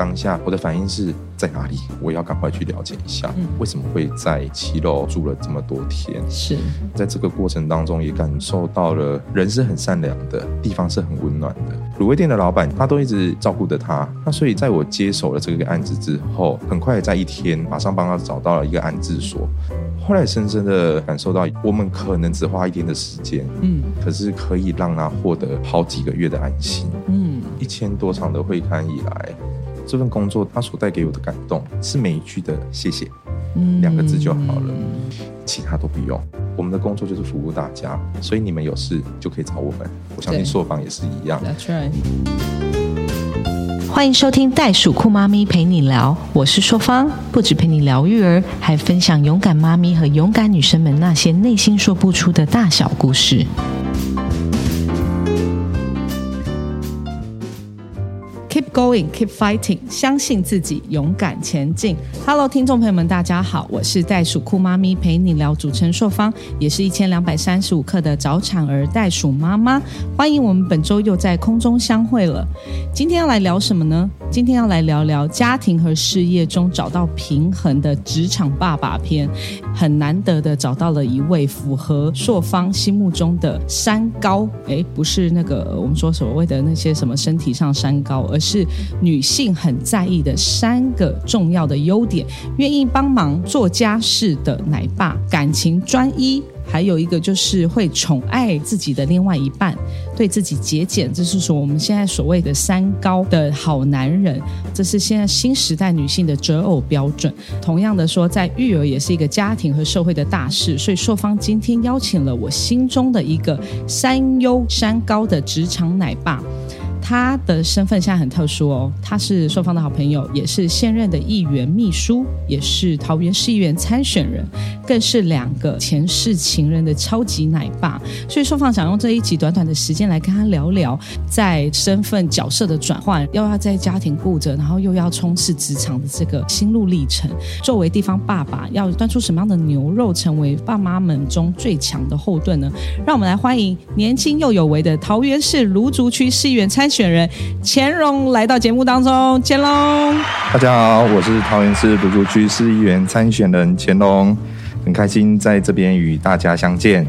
当下，我的反应是在哪里？我要赶快去了解一下，为什么会在七楼住了这么多天？是在这个过程当中，也感受到了人是很善良的，地方是很温暖的。卤味店的老板他都一直照顾着他，那所以在我接手了这个案子之后，很快在一天马上帮他找到了一个安置所。后来深深的感受到，我们可能只花一天的时间，嗯，可是可以让他获得好几个月的安心，嗯，一千多场的会刊以来，这份工作它所带给我的感动，是每一句的谢谢，嗯，两个字就好了，其他都不用。我们的工作就是服务大家，所以你们有事就可以找我们。我相信朔方也是一样。That's right。欢迎收听袋鼠酷妈咪陪你聊，我是朔方，不止陪你聊育儿，还分享勇敢妈咪和勇敢女生们那些内心说不出的大小故事。Going, keep fighting，相信自己，勇敢前进。Hello，听众朋友们，大家好，我是袋鼠酷妈咪陪你聊主持人硕方，也是一千两百三十五克的早产儿袋鼠妈妈。欢迎我们本周又在空中相会了。今天要来聊什么呢？今天要来聊聊家庭和事业中找到平衡的职场爸爸篇。很难得的找到了一位符合硕方心目中的山高，哎，不是那个我们说所谓的那些什么身体上山高，而是女性很在意的三个重要的优点：愿意帮忙做家事的奶爸，感情专一。还有一个就是会宠爱自己的另外一半，对自己节俭，这是说我们现在所谓的三高的好男人，这是现在新时代女性的择偶标准。同样的说，在育儿也是一个家庭和社会的大事，所以硕方今天邀请了我心中的一个三优三高的职场奶爸。他的身份现在很特殊哦，他是硕方的好朋友，也是现任的议员秘书，也是桃园市议员参选人，更是两个前世情人的超级奶爸。所以硕方想用这一集短短的时间来跟他聊聊，在身份角色的转换，又要在家庭顾着，然后又要冲刺职场的这个心路历程。作为地方爸爸，要端出什么样的牛肉，成为爸妈们中最强的后盾呢？让我们来欢迎年轻又有为的桃园市芦竹区市议员参。选人乾隆来到节目当中，乾隆，大家好，我是桃园市芦竹区市议员参选人乾隆，很开心在这边与大家相见。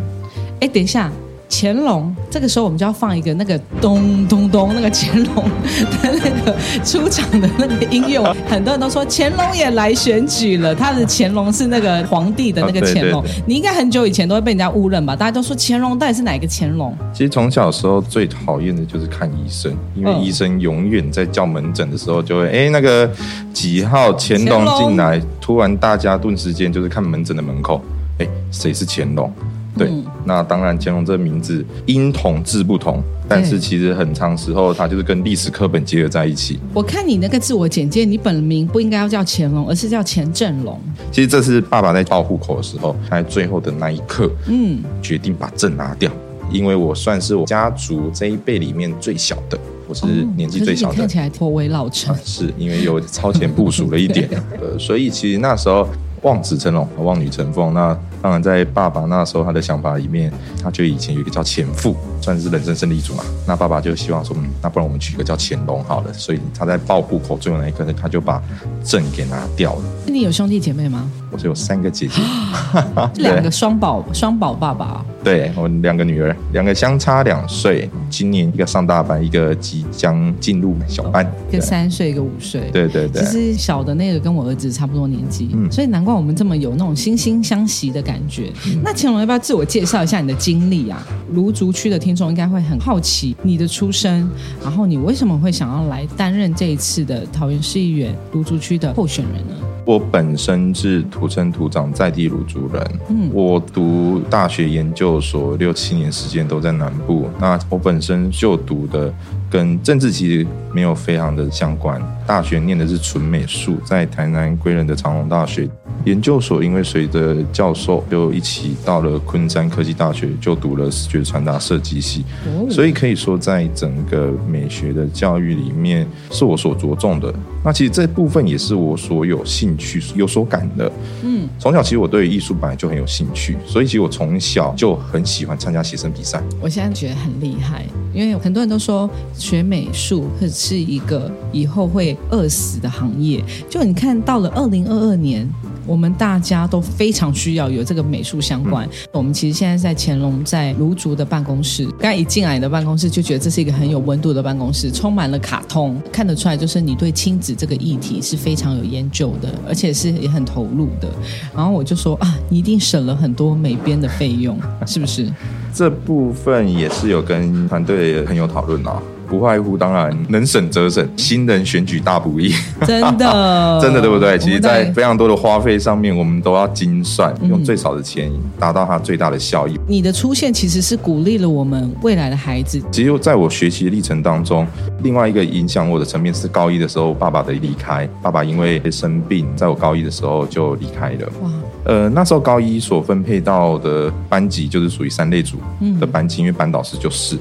哎，等一下。乾隆，这个时候我们就要放一个那个咚咚咚，那个乾隆的那个出场的那个音乐。很多人都说乾隆也来选举了，他的乾隆是那个皇帝的那个乾隆。你应该很久以前都会被人家误认吧？大家都说乾隆到底是哪个乾隆？其实从小时候最讨厌的就是看医生，因为医生永远在叫门诊的时候就会哎那个几号乾隆进来，突然大家顿时间就是看门诊的门口，哎谁是乾隆？对，那当然，乾隆这个名字音同字不同，但是其实很长时候，它就是跟历史课本结合在一起。我看你那个自我简介，你本名不应该要叫乾隆，而是叫钱正龙。其实这是爸爸在报户口的时候，在最后的那一刻，嗯，决定把正拿掉，因为我算是我家族这一辈里面最小的，我是年纪最小的，看起来颇为老成，是因为有超前部署了一点，呃，所以其实那时候望子成龙，望女成凤，那。当然，在爸爸那时候，他的想法里面，他就以前有一个叫前父，算是人生胜利组嘛。那爸爸就希望说，嗯，那不然我们取个叫乾隆好了。所以他在报户口最后那一刻，他就把证给拿掉了。你有兄弟姐妹吗？我是有三个姐姐，两个双宝双宝爸爸。对我两个女儿，两个相差两岁，今年一个上大班，一个即将进入小班，一个三岁，一个五岁。对对对，其实小的那个跟我儿子差不多年纪，所以难怪我们这么有那种惺惺相惜的感觉。那乾隆要不要自我介绍一下你的经历啊？芦竹区的听众应该会很好奇你的出身，然后你为什么会想要来担任这一次的桃园市议员芦竹区的候选人呢？我本身是土生土长在地卢竹人，嗯，我读大学研究所六七年时间都在南部。那我本身就读的跟政治其实没有非常的相关。大学念的是纯美术，在台南归仁的长隆大学。研究所因为随着教授就一起到了昆山科技大学，就读了视觉传达设计系，所以可以说在整个美学的教育里面是我所着重的。那其实这部分也是我所有兴趣有所感的。嗯，从小其实我对艺术本来就很有兴趣，所以其实我从小就很喜欢参加写生比赛。我现在觉得很厉害，因为很多人都说学美术会是一个以后会饿死的行业。就你看到了二零二二年。我们大家都非常需要有这个美术相关。我们其实现在在乾隆在卢竹的办公室，刚一进来的办公室就觉得这是一个很有温度的办公室，充满了卡通，看得出来就是你对亲子这个议题是非常有研究的，而且是也很投入的。然后我就说啊，你一定省了很多美编的费用，是不是？这部分也是有跟团队很有讨论啊。不外乎当然能省则省，新人选举大不易，真的，真的对不对？其实，在非常多的花费上面，我们都要精算，用最少的钱达到它最大的效益。你的出现其实是鼓励了我们未来的孩子。其实，在我学习的历程当中，另外一个影响我的层面是高一的时候爸爸的离开。爸爸因为生病，在我高一的时候就离开了。哇，呃，那时候高一所分配到的班级就是属于三类组的班级，因为班导师就是。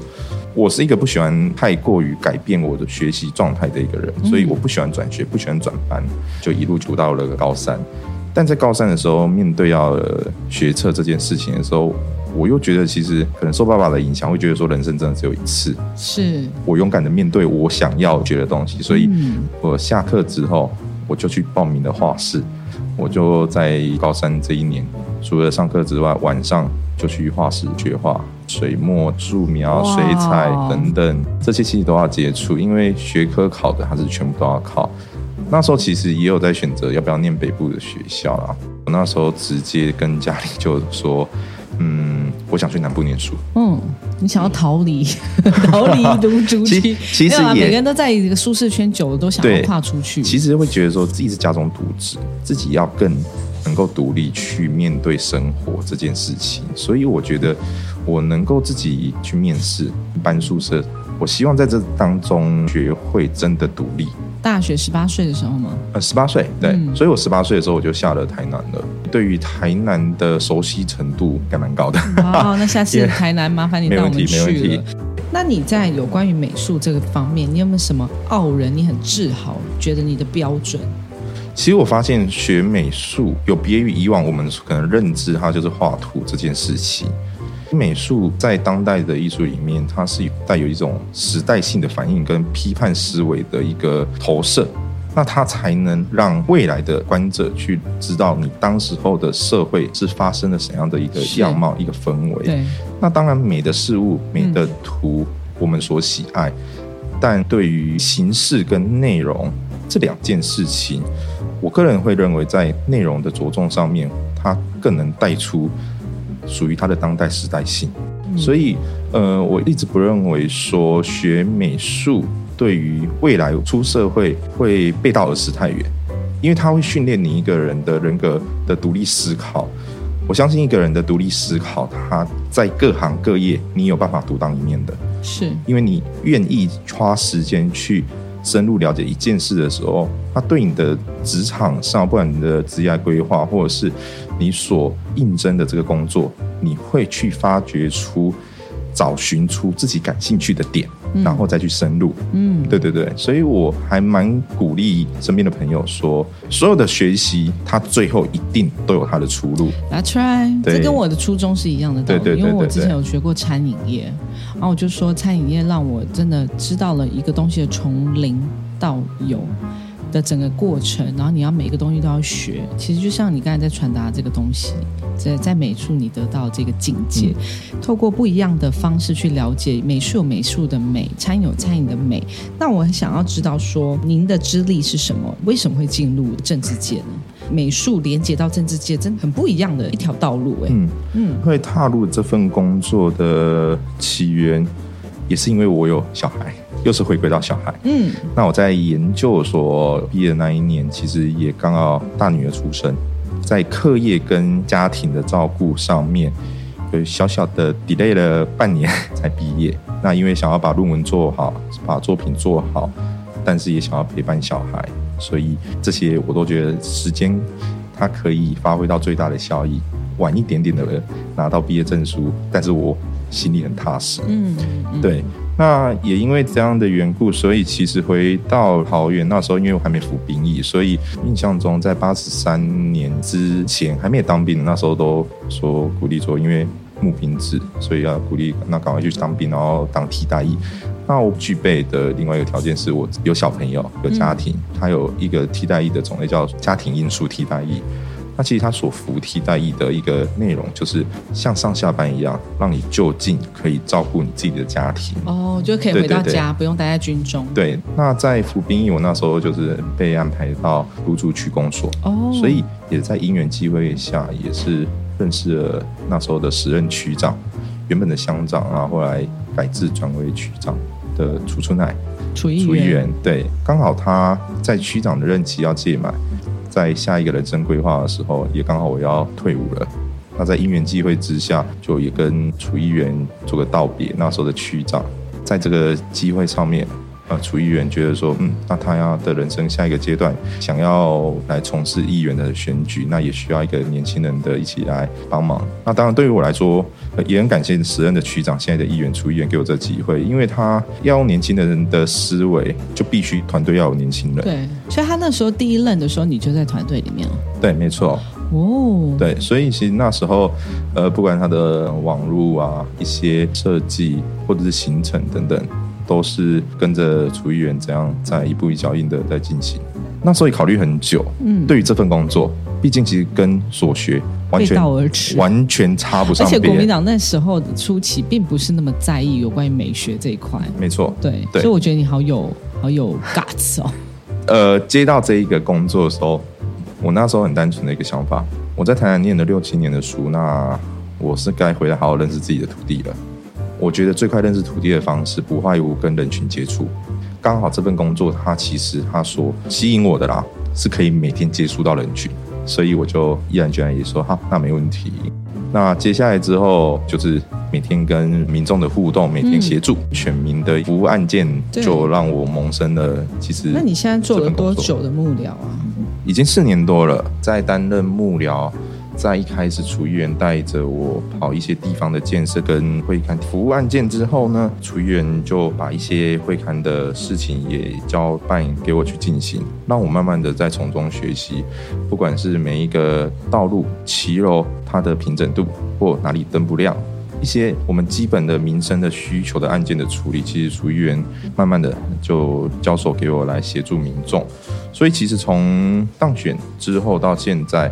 我是一个不喜欢太过于改变我的学习状态的一个人，所以我不喜欢转学，不喜欢转班，就一路读到了高三。但在高三的时候，面对要学测这件事情的时候，我又觉得其实可能受爸爸的影响，会觉得说人生真的只有一次。是我勇敢的面对我想要学的东西，所以我下课之后我就去报名了画室。我就在高三这一年，除了上课之外，晚上就去画室学画。水墨、素描、水彩等等，这些其实都要接触，因为学科考的还是全部都要考。那时候其实也有在选择要不要念北部的学校啦。我那时候直接跟家里就说：“嗯，我想去南部念书。”嗯，你想要逃离，逃离读竹其其实每个人都在一个舒适圈久了，都想要跨出去。其实会觉得说自己是家中独子，自己要更能够独立去面对生活这件事情。所以我觉得。我能够自己去面试搬宿舍，我希望在这当中学会真的独立。大学十八岁的时候吗？呃，十八岁，对，所以我十八岁的时候我就下了台南了。对于台南的熟悉程度还蛮高的。好，那下次台南麻烦你带我们去了。那你在有关于美术这个方面，你有没有什么傲人？你很自豪，觉得你的标准？其实我发现学美术有别于以往我们可能认知，它就是画图这件事情。美术在当代的艺术里面，它是带有一种时代性的反应跟批判思维的一个投射，那它才能让未来的观者去知道你当时候的社会是发生了怎样的一个样貌、一个氛围。对，那当然美的事物、美的图，我们所喜爱，但对于形式跟内容这两件事情，我个人会认为在内容的着重上面，它更能带出。属于它的当代时代性，所以呃，我一直不认为说学美术对于未来出社会会背道而驰太远，因为它会训练你一个人的人格的独立思考。我相信一个人的独立思考，他在各行各业你有办法独当一面的，是因为你愿意花时间去。深入了解一件事的时候，它对你的职场上，不管你的职业规划，或者是你所应征的这个工作，你会去发掘出、找寻出自己感兴趣的点。然后再去深入，嗯，对对对，所以我还蛮鼓励身边的朋友说，所有的学习，它最后一定都有它的出路。That's right，这跟我的初衷是一样的道理，因为我之前有学过餐饮业，然后我就说餐饮业让我真的知道了一个东西的从零到有。的整个过程，然后你要每个东西都要学，其实就像你刚才在传达这个东西，在在美术你得到这个境界，透过不一样的方式去了解美术有美术的美，餐饮有餐饮的美。那我很想要知道说，您的资历是什么？为什么会进入政治界呢？美术连接到政治界，真的很不一样的一条道路。哎，嗯嗯，会踏入这份工作的起源，也是因为我有小孩。又是回归到小孩，嗯，那我在研究所毕业的那一年，其实也刚好大女儿出生，在课业跟家庭的照顾上面，有小小的 delay 了半年 才毕业。那因为想要把论文做好，把作品做好，但是也想要陪伴小孩，所以这些我都觉得时间它可以发挥到最大的效益。晚一点点的拿到毕业证书，但是我心里很踏实，嗯，对。那也因为这样的缘故，所以其实回到桃园那时候，因为我还没服兵役，所以印象中在八十三年之前还没有当兵的，那时候都说鼓励说，因为募兵制，所以要鼓励那赶快去当兵，然后当替代役。那我具备的另外一个条件是我有小朋友，有家庭，它有一个替代役的种类叫家庭因素替代役。那其实它所服替代役的一个内容，就是像上下班一样，让你就近可以照顾你自己的家庭。哦，就可以回到家，不用待在军中。对，那在服兵役，我那时候就是被安排到芦竹区公所。哦，所以也在因缘机会下，也是认识了那时候的时任区长，原本的乡长啊，后来改制转为区长的楚春乃。楚议员，对，刚好他在区长的任期要届满。在下一个人生规划的时候，也刚好我要退伍了。那在因缘际会之下，就也跟楚议员做个道别。那时候的区长，在这个机会上面。呃，楚议员觉得说，嗯，那他要的人生下一个阶段，想要来从事议员的选举，那也需要一个年轻人的一起来帮忙。那当然，对于我来说，也很感谢时任的区长，现在的议员出议员给我这机会，因为他要用年轻的人的思维，就必须团队要有年轻人。对，所以他那时候第一任的时候，你就在团队里面了。对，没错。哦，对，所以其实那时候，呃，不管他的网络啊，一些设计或者是行程等等。都是跟着楚议员这样在一步一脚印的在进行，那所以考虑很久。嗯，对于这份工作，毕竟其实跟所学完全而驰，完全插不上。而且国民党那时候的初期并不是那么在意有关于美学这一块。没错，对，所以我觉得你好有好有 guts 哦。呃，接到这一个工作的时候，我那时候很单纯的一个想法，我在台南念了六七年的书，那我是该回来好好认识自己的土地了。我觉得最快认识土地的方式，不外乎跟人群接触。刚好这份工作，它其实它所吸引我的啦，是可以每天接触到人群，所以我就毅然决然也说好，那没问题。那接下来之后，就是每天跟民众的互动，每天协助选民的服务案件，就让我萌生了。其实，那你现在做了多久的幕僚啊？已经四年多了，在担任幕僚。在一开始，楚议员带着我跑一些地方的建设跟会刊服务案件之后呢，楚议员就把一些会刊的事情也交办给我去进行，让我慢慢的在从中学习，不管是每一个道路骑楼它的平整度或哪里灯不亮，一些我们基本的民生的需求的案件的处理，其实楚议员慢慢的就交手给我来协助民众，所以其实从当选之后到现在。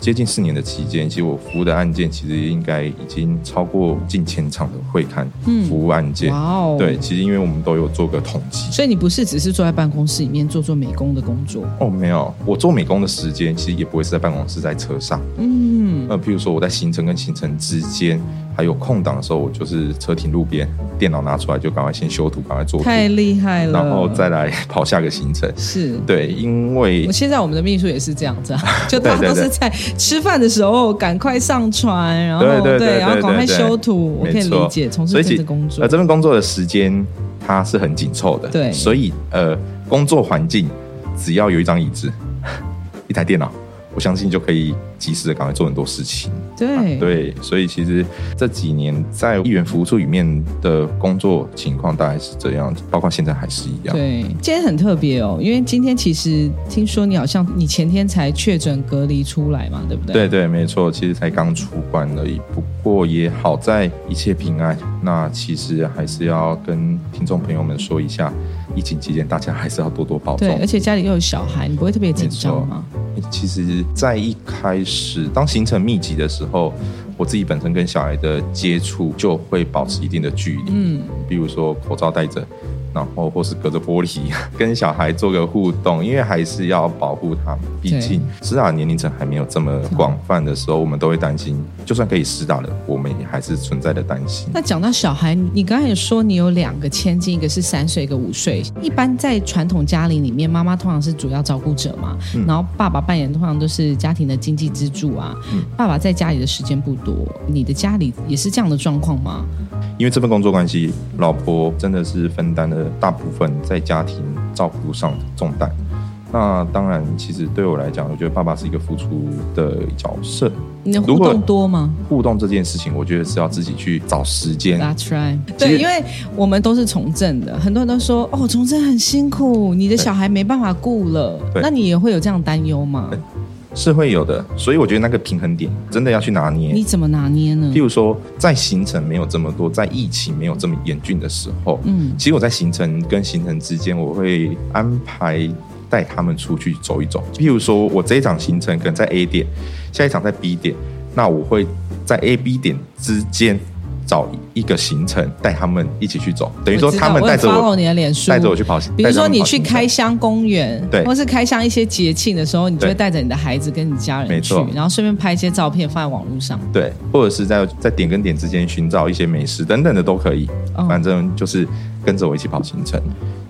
接近四年的期间，其实我服务的案件其实应该已经超过近千场的会刊服务案件。哇哦！对，其实因为我们都有做个统计，所以你不是只是坐在办公室里面做做美工的工作哦？没有，我做美工的时间其实也不会是在办公室，在车上。嗯，那，譬如说我在行程跟行程之间。还有空档的时候，我就是车停路边，电脑拿出来就赶快先修图，赶快做。太厉害了！然后再来跑下个行程。是对，因为现在我们的秘书也是这样子，就大家都是在吃饭的时候赶快上传，然后对，然后赶快修图。我可以理解从事这份工作。呃，这份工作的时间它是很紧凑的，对，所以呃，工作环境只要有一张椅子，一台电脑。我相信就可以及时的赶快做很多事情。对对，所以其实这几年在议员服务处里面的工作情况大概是这样，包括现在还是一样。对，今天很特别哦，因为今天其实听说你好像你前天才确诊隔离出来嘛，对不对？对对，没错，其实才刚出关而已。不过也好在一切平安。那其实还是要跟听众朋友们说一下。疫情期间，大家还是要多多保重。对，而且家里又有小孩，你不会特别紧张吗？其实，在一开始当行程密集的时候，我自己本身跟小孩的接触就会保持一定的距离。嗯，比如说口罩戴着。然后或是隔着玻璃 跟小孩做个互动，因为还是要保护他们。毕竟施打年龄层还没有这么广泛的时候，我们都会担心，就算可以施打了，我们也还是存在的担心。那讲到小孩，你刚才也说你有两个千金，一个是三岁，一个五岁。一般在传统家庭里面，妈妈通常是主要照顾者嘛，然后爸爸扮演通常都是家庭的经济支柱啊。爸爸在家里的时间不多，你的家里也是这样的状况吗？因为这份工作关系，老婆真的是分担了大部分在家庭照顾上的重担。那当然，其实对我来讲，我觉得爸爸是一个付出的角色。你的互动多吗？互动这件事情，我觉得是要自己去找时间。That's right。对，因为我们都是从政的，很多人都说哦，从政很辛苦，你的小孩没办法顾了。那你也会有这样担忧吗？是会有的，所以我觉得那个平衡点真的要去拿捏。你怎么拿捏呢？譬如说，在行程没有这么多，在疫情没有这么严峻的时候，嗯，其实我在行程跟行程之间，我会安排带他们出去走一走。譬如说，我这一场行程可能在 A 点，下一场在 B 点，那我会在 A、B 点之间。找一个行程带他们一起去走，等于说他们带着我，带着我去跑。比如说你去开箱公园，对，或是开箱一些节庆的时候，你就会带着你的孩子跟你家人去，然后顺便拍一些照片放在网络上。对，或者是在在点跟点之间寻找一些美食等等的都可以，反正就是跟着我一起跑行程。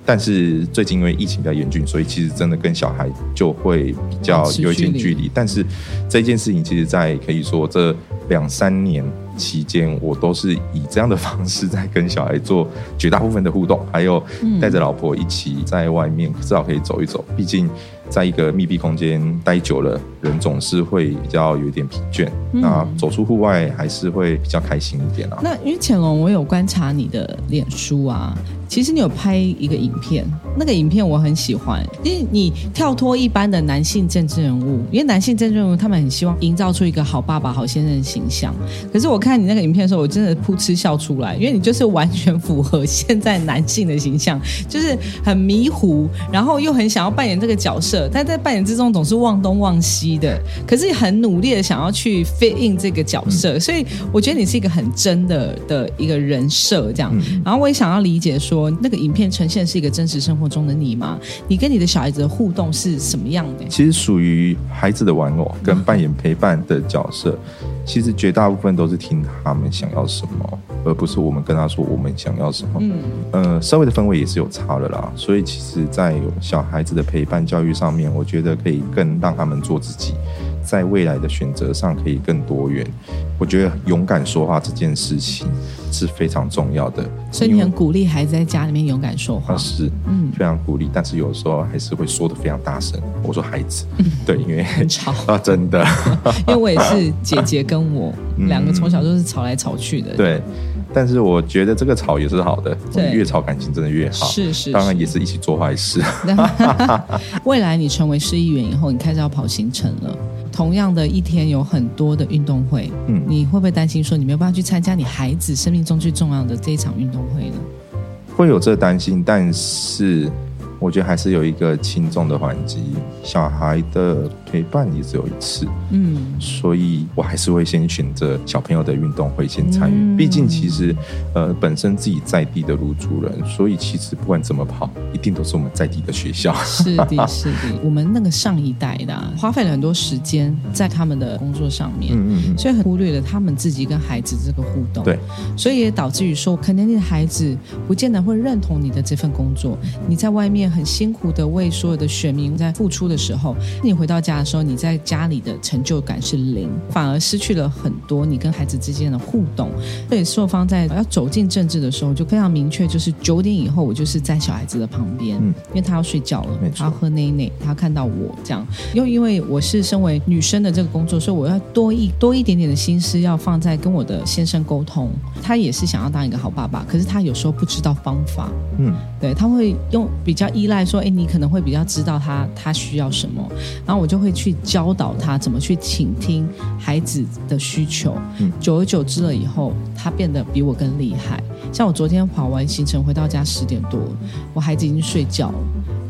但是最近因为疫情比较严峻，所以其实真的跟小孩就会比较有一点距离。但是这件事情其实，在可以说这两三年。期间，我都是以这样的方式在跟小孩做绝大部分的互动，还有带着老婆一起在外面，至少可以走一走。毕竟在一个密闭空间待久了，人总是会比较有点疲倦。那走出户外还是会比较开心一点啊。那因为乾隆，我有观察你的脸书啊。其实你有拍一个影片，那个影片我很喜欢，因为你跳脱一般的男性政治人物，因为男性政治人物他们很希望营造出一个好爸爸、好先生的形象。可是我看你那个影片的时候，我真的噗嗤笑出来，因为你就是完全符合现在男性的形象，就是很迷糊，然后又很想要扮演这个角色，但在扮演之中总是忘东忘西的，可是很努力的想要去 fit in 这个角色，所以我觉得你是一个很真的的一个人设这样。然后我也想要理解说。那个影片呈现是一个真实生活中的你吗？你跟你的小孩子的互动是什么样的？其实属于孩子的玩偶跟扮演陪伴的角色，其实绝大部分都是听他们想要什么，而不是我们跟他说我们想要什么。嗯，呃，社会的氛围也是有差的啦。所以其实，在小孩子的陪伴教育上面，我觉得可以更让他们做自己。在未来的选择上可以更多元，我觉得勇敢说话这件事情是非常重要的。所以你很鼓励孩子在家里面勇敢说话，是，嗯，非常鼓励。但是有时候还是会说的非常大声。我说孩子，对，因为很吵 啊，真的。因为我也是姐姐跟我 两个从小都是吵来吵去的。对，但是我觉得这个吵也是好的，越吵感情真的越好。是是，当然也是一起做坏事。未来你成为市议员以后，你开始要跑行程了。同样的一天有很多的运动会，嗯，你会不会担心说你没有办法去参加你孩子生命中最重要的这一场运动会呢？会有这担心，但是。我觉得还是有一个轻重的缓急，小孩的陪伴也只有一次，嗯，所以我还是会先选择小朋友的运动会先参与。毕竟其实，呃，本身自己在地的入主人，所以其实不管怎么跑，一定都是我们在地的学校。是的，是的。我们那个上一代的花费了很多时间在他们的工作上面，嗯嗯，所以很忽略了他们自己跟孩子这个互动。对，所以也导致于说，可能你的孩子不见得会认同你的这份工作。你在外面。很辛苦的为所有的选民在付出的时候，你回到家的时候，你在家里的成就感是零，反而失去了很多你跟孩子之间的互动。所以硕方在要走进政治的时候，就非常明确，就是九点以后我就是在小孩子的旁边，嗯，因为他要睡觉了，他要喝奶奶，他要看到我这样。又因为我是身为女生的这个工作，所以我要多一多一点点的心思要放在跟我的先生沟通。他也是想要当一个好爸爸，可是他有时候不知道方法，嗯，对他会用比较依赖说，哎，你可能会比较知道他他需要什么，然后我就会去教导他怎么去倾听孩子的需求。嗯，久而久之了以后，他变得比我更厉害。像我昨天跑完行程回到家十点多，我孩子已经睡觉了。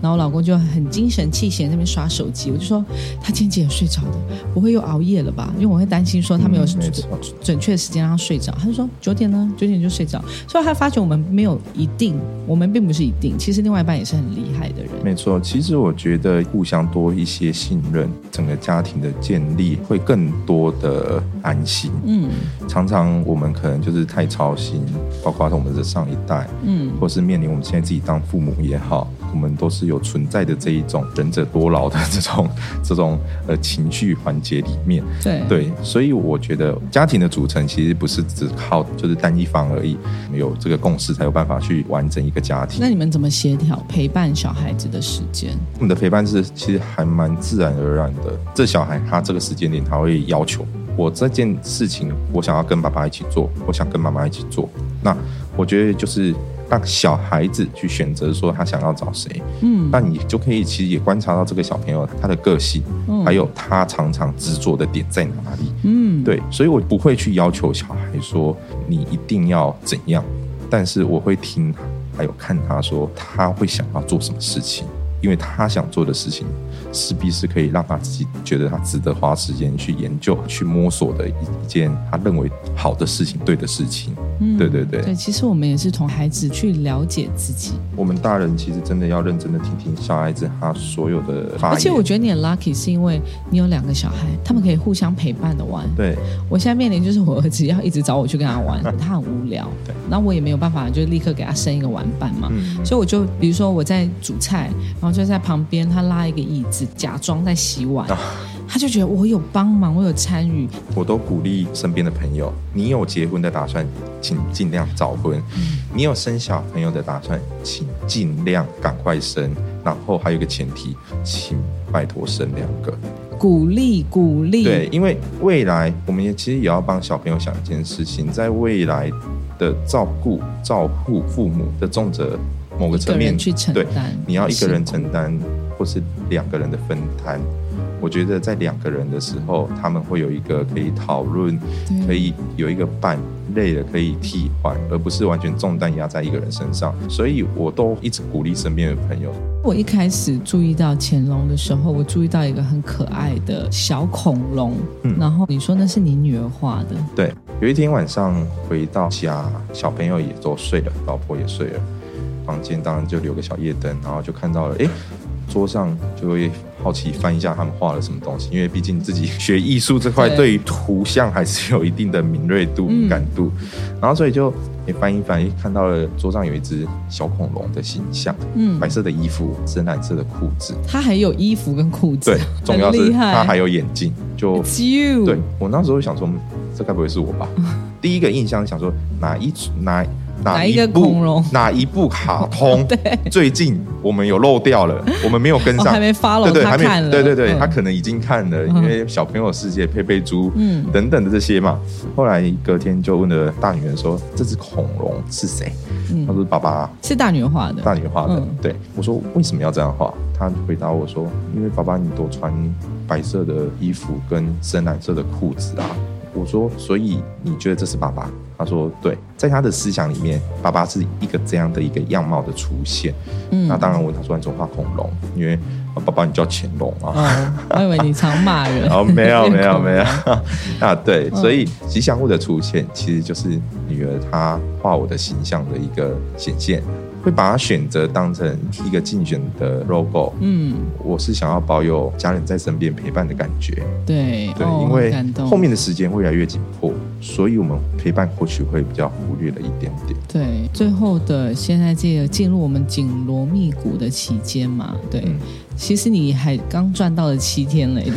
然后我老公就很精神气闲那边刷手机，我就说他今天几点睡着的？不会又熬夜了吧？因为我会担心说他没有准确的时间让他睡着。他就说九点呢，九点就睡着。所以他发觉我们没有一定，我们并不是一定。其实另外一半也是很厉害的人。没错，其实我觉得互相多一些信任，整个家庭的建立会更多的安心。嗯，常常我们可能就是太操心，包括我们的上一代，嗯，或是面临我们现在自己当父母也好。我们都是有存在的这一种忍者多劳的这种这种呃情绪环节里面，对对，所以我觉得家庭的组成其实不是只靠就是单一方而已，有这个共识才有办法去完整一个家庭。那你们怎么协调陪伴小孩子的时间？我们的陪伴是其实还蛮自然而然的。这小孩他这个时间点他会要求我这件事情，我想要跟爸爸一起做，我想跟妈妈一起做。那我觉得就是。让小孩子去选择说他想要找谁。嗯，那你就可以其实也观察到这个小朋友他的个性，嗯还有他常常执着的点在哪里。嗯，对，所以我不会去要求小孩说你一定要怎样，但是我会听还有看他说他会想要做什么事情，因为他想做的事情势必是可以让他自己觉得他值得花时间去研究、去摸索的一一件他认为好的事情、对的事情。嗯对对对。对，其实我们也是从孩子去了解自己，我们大人其实真的要认真的听听小孩子他所有的发言，而且我觉得你很 lucky，是因为你有两个小孩，他们可以互相陪伴的玩。对。我现在面临就是我儿子要一直找我去跟他玩，他很无聊，对，那我也没有办法就立刻给他生一个玩伴嘛，嗯。所以我就比如说我在煮菜，然后就在旁边他拉一个椅子，假装在洗碗，啊 他就觉得我有帮忙，我有参与，我都鼓励身边的朋友，你有结婚的打算，请尽量早婚；你有生小朋友的打算，请尽量赶快生。然后还有一个前提，请拜托生两个。鼓励鼓励，对，因为未来我们也其实也要帮小朋友想一件事情，在未来的照顾、照顾父母的重责某个层面人去承对担，你要一个人承担，或是两个人的分摊。我觉得在两个人的时候，他们会有一个可以讨论，可以有一个伴，累了可以替换，而不是完全重担压在一个人身上。所以我都一直鼓励身边的朋友，我一开始注意到乾隆的时候，我注意到一个很可爱的小恐龙，嗯。然后你说那是你女儿画的，对，有一天晚上回到家，小朋友也都睡了，老婆也睡了，房间当然就留个小夜灯，然后就看到了，诶，桌上就会好奇翻一下他们画了什么东西，因为毕竟自己学艺术这块，对。对于图像还是有一定的敏锐度、嗯敏感度，然后所以就也翻一翻，看到了桌上有一只小恐龙的形象，嗯。白，色的衣服，深蓝色的裤子，它还有衣服跟裤子，对，重要是它还有眼镜，就对我那时候想说，嗯这该不会是我吧？第一个印象想说哪一哪哪一个部恐龙？哪一部卡通？对，最近我们有漏掉了，我们没有跟上，哦还没 follow 对对，还没对对对，嗯。他可能已经看了，嗯因为小朋友世界佩佩猪，嗯。等等的这些嘛。后来隔天就问了大女儿说：“这只恐龙是谁？”她嗯，说：“爸爸，是大女儿画的，大女儿画的。嗯。对。我说：“为什么要这样画？”她回答我说：“因为爸爸你多穿白色的衣服跟深蓝色的裤子啊。”我说：“所以你觉得这是爸爸？”他说：“对，在他的思想里面，爸爸是一个这样的一个样貌的出现。嗯那当然问他说：“你怎么画恐龙？因为啊爸爸你叫乾隆啊。”哦，我以为你常骂人，哦，没有 没有没有 啊，对，嗯所以吉祥物的出现其实就是女儿她画我的形象的一个显现，会把它选择当成一个竞选的 logo。嗯，我是想要保有家人在身边陪伴的感觉，对，对，哦因为后面的时间会越来越紧迫，所以我们陪伴或许会比较忽略了一点点。对，最后的现在这个进入我们紧锣密鼓的期间嘛，对，嗯。其实你还刚赚到了七天嘞，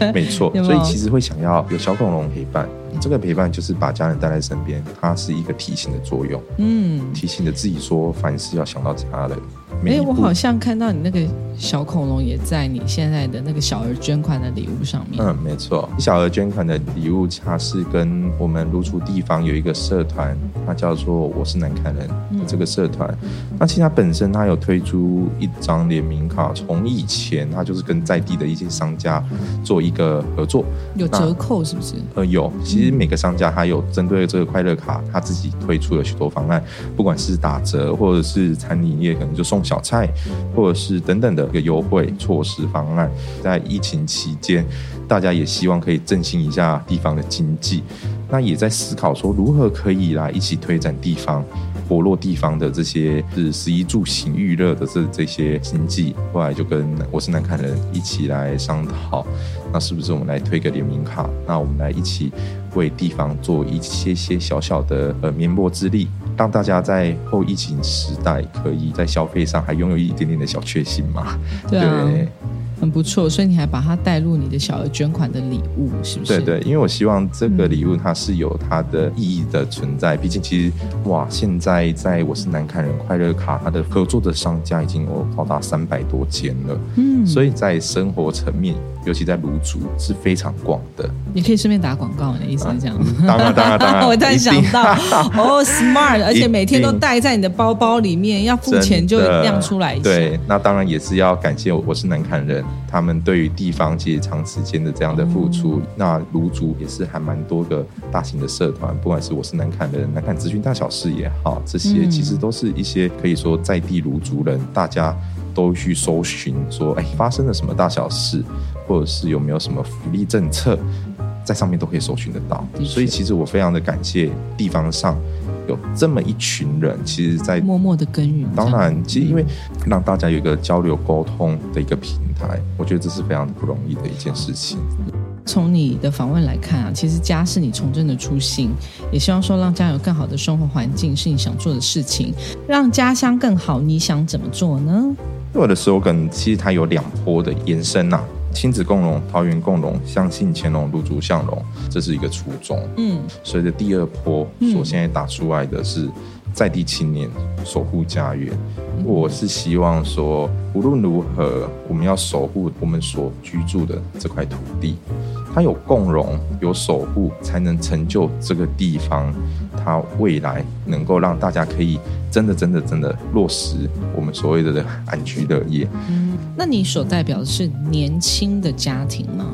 对，没错，有没有？所以其实会想要有小恐龙陪伴，这个陪伴就是把家人带在身边，它是一个提醒的作用。嗯，提醒着自己说，凡事要想到家人。每哎，我好像看到你那个小恐龙也在你现在的那个小额捐款的礼物上面，嗯，没错。小额捐款的礼物，它是跟我们如出地方有一个社团，它叫做“我是南开人”的这个社团。那其实它本身它有推出一张联名卡，从以前它就是跟在地的一些商家做一个合作。有折扣是不是？呃，有，其实每个商家它有针对这个快乐卡，他自己推出了许多方案，不管是打折，或者是餐饮业可能就送小菜，或者是等等的一个优惠措施方案。在疫情期间，大家也希望可以振兴一下地方的经济，那也在思考说如何可以来一起推展地方。活络地方的这些是十一住行娱乐的这这些经济，后来就跟我是南坎人一起来商讨，那是不是我们来推个联名卡？那我们来一起为地方做一些些小小的呃绵薄之力，让大家在后疫情时代可以在消费上还拥有一点点的小确幸嘛？对啊，很不错。所以你还把它带入你的小额捐款的礼物，是不是？对对，因为我希望这个礼物它是有它的意义的存在。毕竟其实哇，现在在我是南坎人快乐卡，它的合作的商家已经有高达三百多间了。嗯，所以在生活层面。尤其在卤煮是非常广的，你可以顺便打广告，你的意思是这样？当然当然当然，我突然想到，哦，smart，而且每天都带在你的包包里面，要付钱就亮出来一下。对，那当然也是要感谢我是南坎人，他们对于地方其实长时间的这样的付出。那卢族也是还蛮多个大型的社团，不管是我是南坎人、南坎资讯大小事也好，这些其实都是一些可以说在地卢族人，大家都去搜寻说，哎，发生了什么大小事。或者是有没有什么福利政策，在上面都可以搜寻得到。所以其实我非常的感谢地方上有这么一群人，其实在默默的耕耘。当然，其实因为让大家有一个交流沟通的一个平台，我觉得这是非常不容易的一件事情。从你的访问来看啊，其实家是你从政的初心，也希望说让家有更好的生活环境是你想做的事情，让家乡更好，你想怎么做呢？我的 slogan 其实它有两波的延伸呐。亲子共荣，桃园共荣，相信乾隆，入竹向荣，这是一个初衷。嗯，随着第二波所现在打出来的是在地青年守护家园，我是希望说，无论如何，我们要守护我们所居住的这块土地，它有共荣，有守护，才能成就这个地方，它未来能够让大家可以。真的，真的，真的落实我们所谓的安居乐业。嗯，那你所代表的是年轻的家庭吗？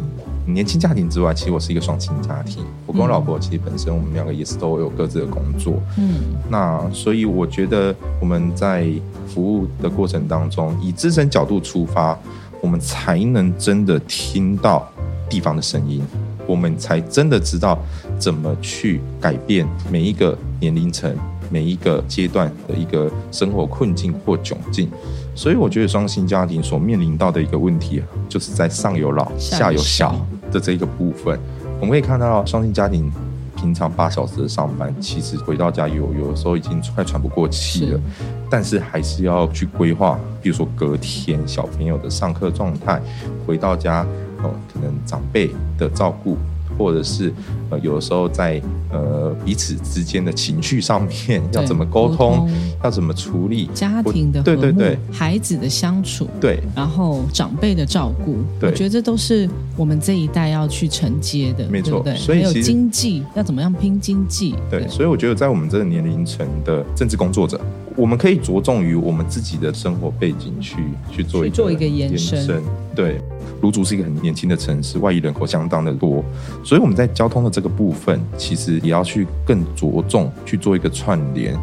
年轻家庭之外，其实我是一个双亲家庭。我跟我老婆其实本身我们两个也是都有各自的工作。嗯，那所以我觉得我们在服务的过程当中，以自身角度出发，我们才能真的听到地方的声音，我们才真的知道怎么去改变每一个年龄层。每一个阶段的一个生活困境或窘境，所以我觉得双薪家庭所面临到的一个问题，就是在上有老下有小的这一个部分。我们可以看到，双薪家庭平常八小时的上班，其实回到家有有的时候已经快喘不过气了，但是还是要去规划，比如说隔天小朋友的上课状态，回到家哦，可能长辈的照顾。或者是呃，有的时候在呃彼此之间的情绪上面要怎么沟通，要怎么处理家庭的对对对孩子的相处对，然后长辈的照顾，我觉得这都是我们这一代要去承接的，没错。对所以有经济要怎么样拼经济？对，所以我觉得在我们这个年龄层的政治工作者，我们可以着重于我们自己的生活背景去去做去做一个延伸，对。卢竹是一个很年轻的城市，外移人口相当的多，所以我们在交通的这个部分，其实也要去更着重去做一个串联，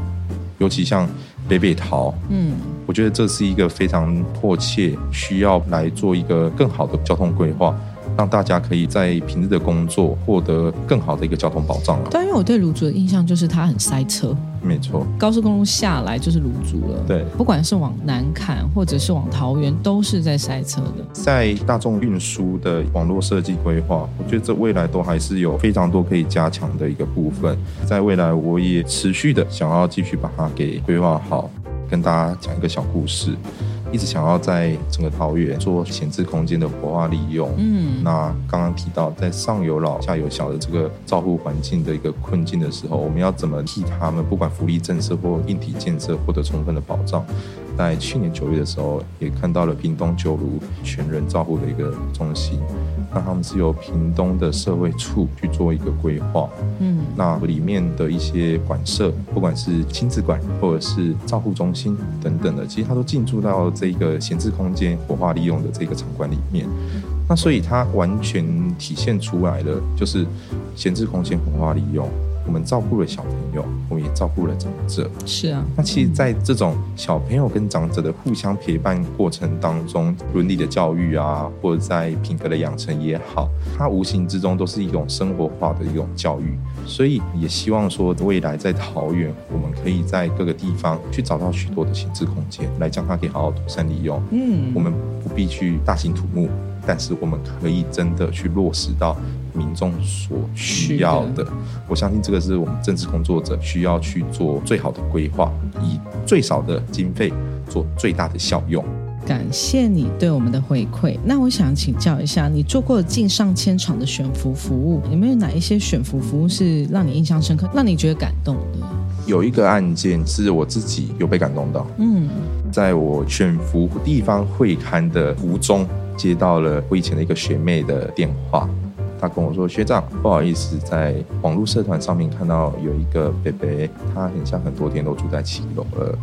尤其像北北桃，嗯，我觉得这是一个非常迫切需要来做一个更好的交通规划。让大家可以在平日的工作获得更好的一个交通保障了。对，因为我对卢竹的印象就是它很塞车，没错，高速公路下来就是卢竹了。对，不管是往南坎或者是往桃园，都是在塞车的。在大众运输的网络设计规划，我觉得这未来都还是有非常多可以加强的一个部分。在未来，我也持续的想要继续把它给规划好。跟大家讲一个小故事。一直想要在整个桃园做闲置空间的活化利用。嗯，那刚刚提到在上有老下有小的这个照护环境的一个困境的时候，我们要怎么替他们，不管福利政策或硬体建设获得充分的保障？在去年九月的时候，也看到了屏东九如全人照护的一个中心。那他们是由屏东的社会处去做一个规划，嗯，那里面的一些馆舍，不管是亲子馆或者是照护中心等等的，其实它都进驻到这个闲置空间活化利用的这个场馆里面。那所以它完全体现出来的就是闲置空间活化利用。我们照顾了小朋友，我们也照顾了长者。是啊，那其实，在这种小朋友跟长者的互相陪伴过程当中，伦理的教育啊，或者在品格的养成也好，它无形之中都是一种生活化的一种教育。所以，也希望说，未来在桃园，我们可以在各个地方去找到许多的闲置空间，来将它给好好妥善利用。嗯，我们不必去大兴土木，但是我们可以真的去落实到。民众所需要的，我相信这个是我们政治工作者需要去做最好的规划，以最少的经费做最大的效用。感谢你对我们的回馈。那我想请教一下，你做过近上千场的选服服务，有没有哪一些选服服务是让你印象深刻、让你觉得感动的？有一个案件是我自己有被感动到。嗯，在我选服地方会刊的途中，接到了我以前的一个学妹的电话，她跟我说：“学长，不好意思，在网络社团上面看到有一个北北，他很像很多天都住在七楼了，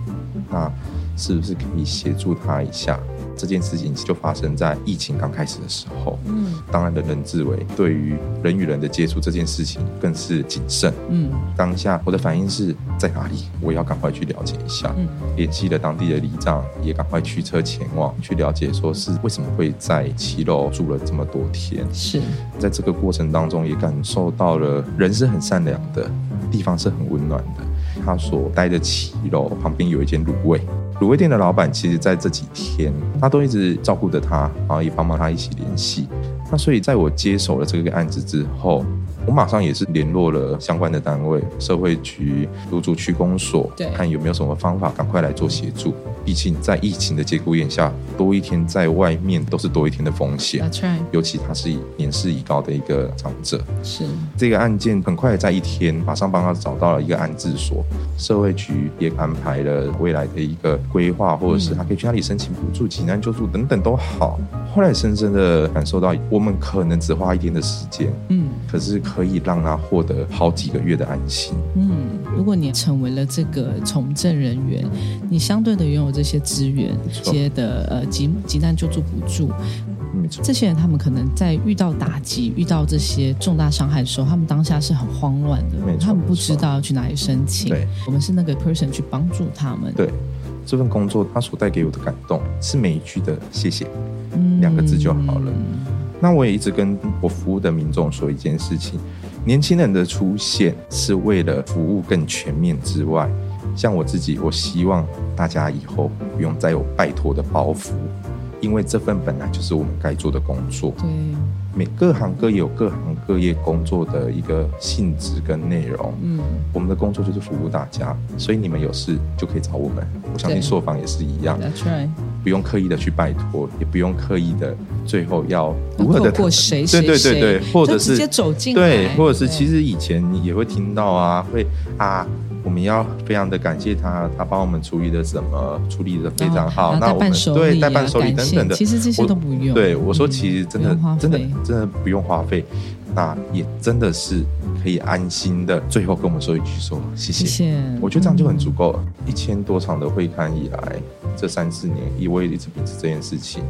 那是不是可以协助他一下？”这件事情就发生在疫情刚开始的时候。嗯，当然，人人自危，对于人与人的接触这件事情更是谨慎。嗯，当下我的反应是在哪里？我要赶快去了解一下。嗯，联系了当地的里长，也赶快驱车前往去了解，说是为什么会在七楼住了这么多天。是在这个过程当中，也感受到了人是很善良的，地方是很温暖的。他所待的七楼旁边有一间卤味。卤味店的老板，其实在这几天，他都一直照顾着他，然后也帮帮他一起联系。那所以，在我接手了这个案子之后。我马上也是联络了相关的单位，社会局、入住区公所，看有没有什么方法，赶快来做协助。毕竟在疫情的节骨眼下，多一天在外面都是多一天的风险。尤其他是年事已高的一个长者。是这个案件很快在一天，马上帮他找到了一个安置所，社会局也安排了未来的一个规划，或者是他可以去那里申请补助、急难救助等等都好。后来深深的感受到，我们可能只花一天的时间，嗯，可是。可以让他获得好几个月的安心。嗯，如果你成为了这个从政人员，你相对的拥有这些资源，这些的呃急急难救助补助，这些人他们可能在遇到打击、遇到这些重大伤害的时候，他们当下是很慌乱的，他们不知道要去哪里申请。对，我们是那个 person 去帮助他们。对，这份工作他所带给我的感动，是每一句的谢谢，两个字就好了。那我也一直跟我服务的民众说一件事情：年轻人的出现是为了服务更全面之外，像我自己，我希望大家以后不用再有拜托的包袱，因为这份本来就是我们该做的工作。对，每各行各业有各行各业工作的一个性质跟内容。嗯，我们的工作就是服务大家，所以你们有事就可以找我们。我相信朔方也是一样。That's right。不用刻意的去拜托，也不用刻意的最后要如何的过谁对对对对，或者是直接走进对，或者是其实以前你也会听到啊，会啊，我们要非常的感谢他，他帮我们处理的什么，处理的非常好，那我们对代办手礼等等的，其实这些都不用。对我说，其实真的真的真的不用花费，那也真的是可以安心的，最后跟我们说一句说谢谢，我觉得这样就很足够了。一千多场的会刊以来。这三四年，以我也一直秉持这件事情。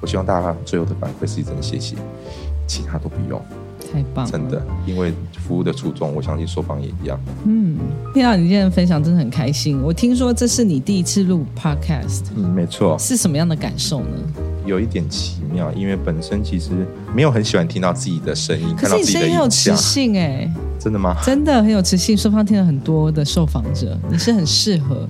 我希望大家最后的反馈是一声谢谢，其他都不用。太棒，真的，因为服务的初衷，我相信说方也一样。嗯，听到你今天的分享，真的很开心。我听说这是你第一次录 podcast，嗯，没错。是什么样的感受呢？有一点奇妙，因为本身其实没有很喜欢听到自己的声音，可是你声音很有磁性哎，真的吗？真的很有磁性。双方听了很多的受访者，你是很适合。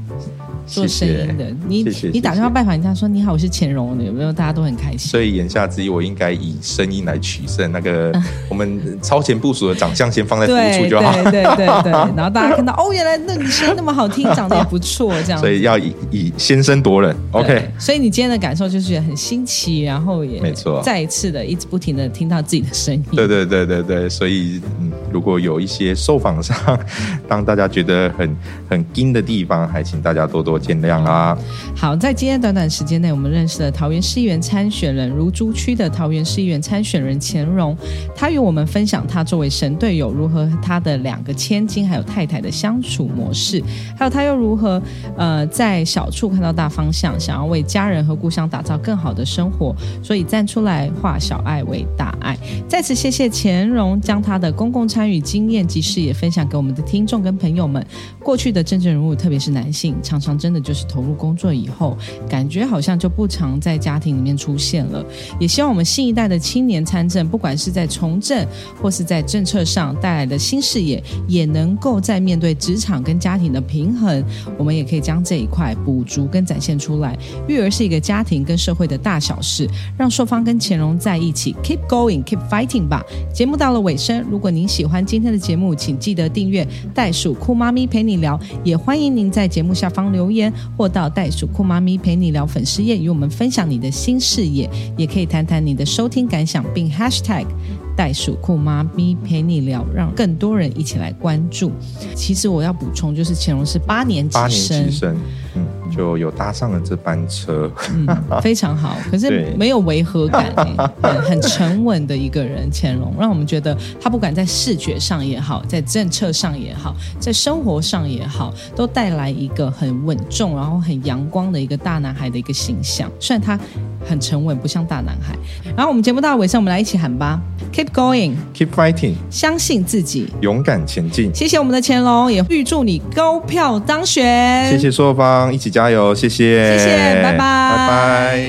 做声音的，你你打电话拜访人家说你好，我是钱荣，有没有？大家都很开心。所以言下之意，我应该以声音来取胜。那个 我们超前部署的长相先放在服务处就好。对对对对，然后大家看到哦，原来那你声音那么好听，长得也不错，这样。所以要以以先声夺人，OK。所以你今天的感受就是很新奇，然后也没错，再一次的一直不停的听到自己的声音。对对对对对，所以嗯，如果有一些受访上 当大家觉得很很惊的地方，还请大家多多见谅啊。好，在今天短短时间内，我们认识了桃园市议员参选人如珠区的桃园市议员参选人钱荣，他与我们分享他作为神队友如何和他的两个千金还有太太的相处模式，还有他又如何呃在小处看到大方向，想要为家人和故乡打造更好的生活，所以站出来化小爱为大爱。再次谢谢钱荣将他的公共参与经验及视野分享给我们的听众跟朋友们。过去的政治人物，特别是男性，常常真的就是投入。工作以后，感觉好像就不常在家庭里面出现了。也希望我们新一代的青年参政，不管是在从政或是在政策上带来的新视野，也能够在面对职场跟家庭的平衡，我们也可以将这一块补足跟展现出来。育儿是一个家庭跟社会的大小事，让硕方跟乾荣在一起，keep going，keep fighting 吧。节目到了尾声，如果您喜欢今天的节目，请记得订阅袋鼠酷妈咪陪你聊，也欢迎您在节目下方留言，或到袋鼠酷妈咪陪你聊粉丝页与我们分享你的新视野，也可以谈谈你的收听感想，并 hashtag。袋鼠酷妈咪陪你聊，让更多人一起来关注。其实我要补充，就是乾隆是八年八年级，生，就有搭上了这班车。嗯，非常好。可是没有违和感、很沉稳的一个人，乾隆让我们觉得他不管在视觉上也好，在政策上也好，在生活上也好，都带来一个很稳重，然后很阳光的一个大男孩的一个形象。虽然他很沉稳，不像大男孩。然后我们节目到尾声，我们来一起喊吧：Keep going，Keep fighting，相信自己。勇敢前进。谢谢我们的乾隆，也预祝你高票当选。谢谢所有方，一起加油！谢谢，谢谢拜拜拜拜。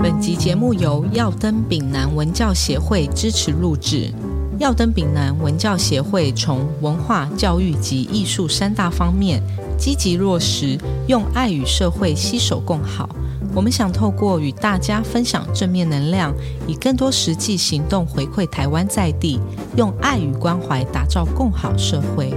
本集节目由耀登丙南文教协会支持录制。耀登丙南文教协会从文化、教育及艺术三大方面积极落实，用爱与社会携手共好。我们想透过与大家分享正面能量，以更多实际行动回馈台湾在地，用爱与关怀打造共好社会。